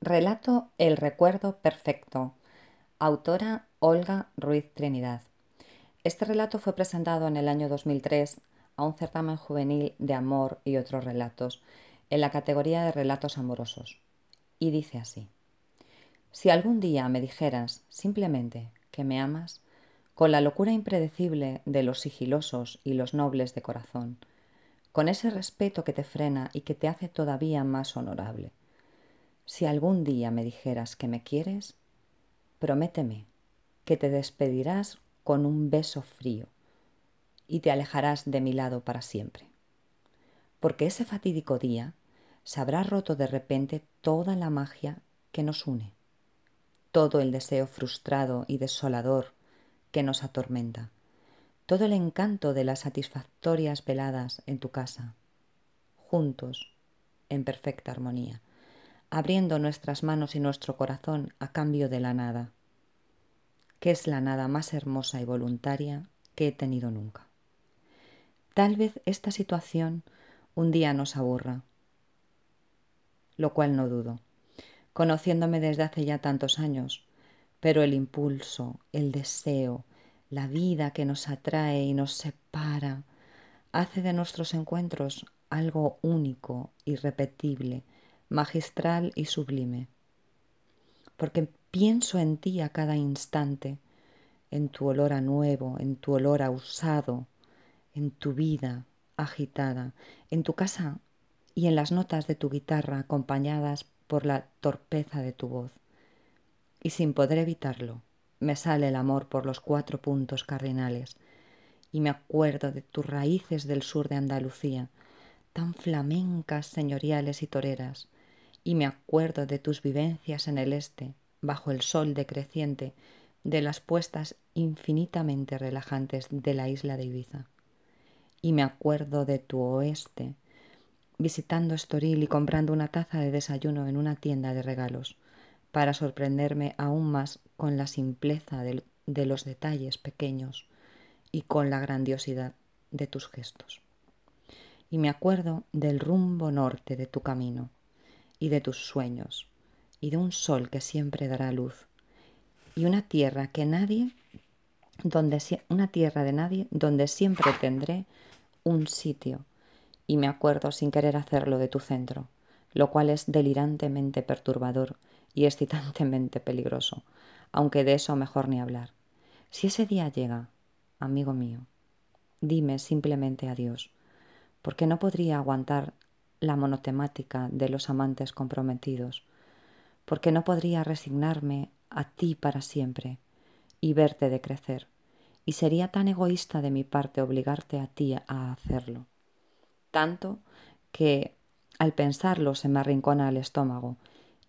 Relato El recuerdo perfecto. Autora Olga Ruiz Trinidad. Este relato fue presentado en el año 2003 a un certamen juvenil de amor y otros relatos en la categoría de relatos amorosos. Y dice así. Si algún día me dijeras simplemente que me amas, con la locura impredecible de los sigilosos y los nobles de corazón, con ese respeto que te frena y que te hace todavía más honorable, si algún día me dijeras que me quieres, prométeme que te despedirás con un beso frío y te alejarás de mi lado para siempre. Porque ese fatídico día se habrá roto de repente toda la magia que nos une, todo el deseo frustrado y desolador que nos atormenta, todo el encanto de las satisfactorias veladas en tu casa, juntos, en perfecta armonía abriendo nuestras manos y nuestro corazón a cambio de la nada, que es la nada más hermosa y voluntaria que he tenido nunca. Tal vez esta situación un día nos aburra, lo cual no dudo, conociéndome desde hace ya tantos años, pero el impulso, el deseo, la vida que nos atrae y nos separa, hace de nuestros encuentros algo único, irrepetible, magistral y sublime, porque pienso en ti a cada instante, en tu olor a nuevo, en tu olor a usado, en tu vida agitada, en tu casa y en las notas de tu guitarra acompañadas por la torpeza de tu voz. Y sin poder evitarlo, me sale el amor por los cuatro puntos cardinales, y me acuerdo de tus raíces del sur de Andalucía, tan flamencas, señoriales y toreras, y me acuerdo de tus vivencias en el este, bajo el sol decreciente, de las puestas infinitamente relajantes de la isla de Ibiza. Y me acuerdo de tu oeste, visitando Estoril y comprando una taza de desayuno en una tienda de regalos, para sorprenderme aún más con la simpleza de, de los detalles pequeños y con la grandiosidad de tus gestos. Y me acuerdo del rumbo norte de tu camino, y de tus sueños, y de un sol que siempre dará luz, y una tierra que nadie, donde una tierra de nadie, donde siempre tendré un sitio, y me acuerdo sin querer hacerlo de tu centro, lo cual es delirantemente perturbador y excitantemente peligroso, aunque de eso mejor ni hablar. Si ese día llega, amigo mío, dime simplemente adiós, porque no podría aguantar la monotemática de los amantes comprometidos, porque no podría resignarme a ti para siempre y verte decrecer, y sería tan egoísta de mi parte obligarte a ti a hacerlo. Tanto que al pensarlo se me arrincona el estómago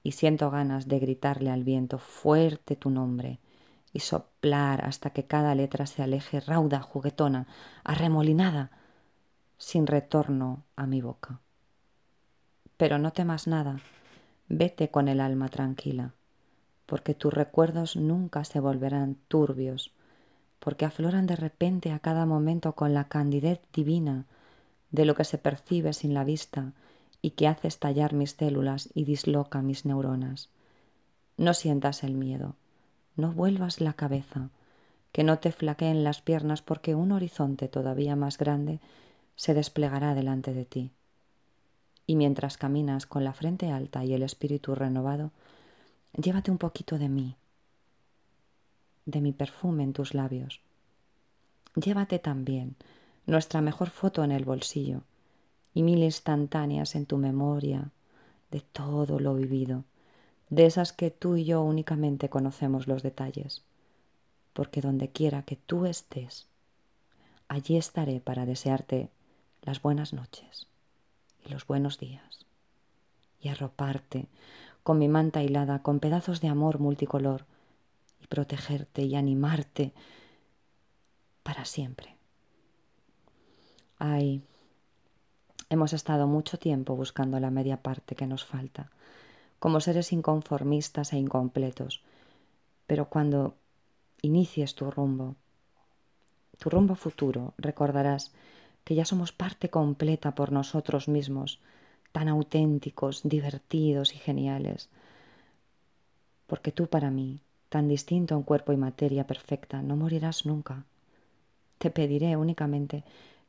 y siento ganas de gritarle al viento fuerte tu nombre y soplar hasta que cada letra se aleje rauda, juguetona, arremolinada, sin retorno a mi boca. Pero no temas nada, vete con el alma tranquila, porque tus recuerdos nunca se volverán turbios, porque afloran de repente a cada momento con la candidez divina de lo que se percibe sin la vista y que hace estallar mis células y disloca mis neuronas. No sientas el miedo, no vuelvas la cabeza, que no te flaqueen las piernas porque un horizonte todavía más grande se desplegará delante de ti y mientras caminas con la frente alta y el espíritu renovado, llévate un poquito de mí, de mi perfume en tus labios. Llévate también nuestra mejor foto en el bolsillo y mil instantáneas en tu memoria de todo lo vivido, de esas que tú y yo únicamente conocemos los detalles, porque donde quiera que tú estés, allí estaré para desearte las buenas noches y los buenos días, y arroparte con mi manta hilada, con pedazos de amor multicolor, y protegerte y animarte para siempre. Ay, hemos estado mucho tiempo buscando la media parte que nos falta, como seres inconformistas e incompletos, pero cuando inicies tu rumbo, tu rumbo futuro, recordarás que ya somos parte completa por nosotros mismos, tan auténticos, divertidos y geniales, porque tú para mí, tan distinto en cuerpo y materia perfecta, no morirás nunca. Te pediré únicamente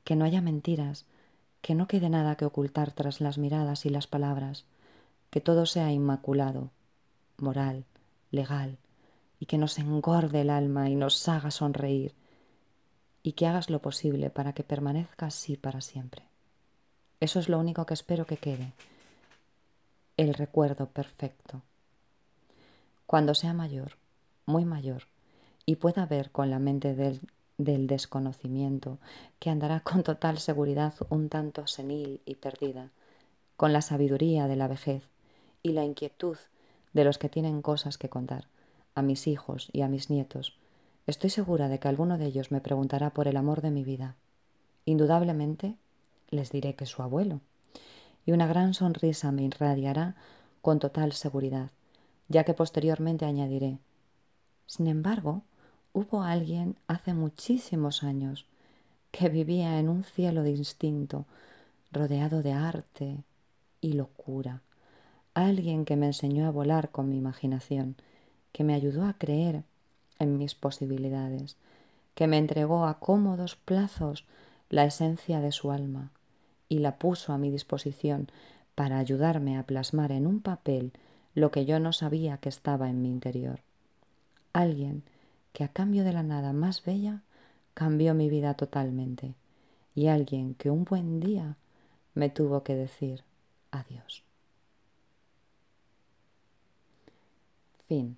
que no haya mentiras, que no quede nada que ocultar tras las miradas y las palabras, que todo sea inmaculado, moral, legal, y que nos engorde el alma y nos haga sonreír, y que hagas lo posible para que permanezca así para siempre. Eso es lo único que espero que quede, el recuerdo perfecto. Cuando sea mayor, muy mayor, y pueda ver con la mente del, del desconocimiento, que andará con total seguridad un tanto senil y perdida, con la sabiduría de la vejez y la inquietud de los que tienen cosas que contar, a mis hijos y a mis nietos, estoy segura de que alguno de ellos me preguntará por el amor de mi vida. Indudablemente les diré que su abuelo, y una gran sonrisa me irradiará con total seguridad, ya que posteriormente añadiré, sin embargo, hubo alguien hace muchísimos años que vivía en un cielo de instinto, rodeado de arte y locura, alguien que me enseñó a volar con mi imaginación, que me ayudó a creer en mis posibilidades, que me entregó a cómodos plazos la esencia de su alma y la puso a mi disposición para ayudarme a plasmar en un papel lo que yo no sabía que estaba en mi interior. Alguien que a cambio de la nada más bella cambió mi vida totalmente y alguien que un buen día me tuvo que decir adiós. Fin.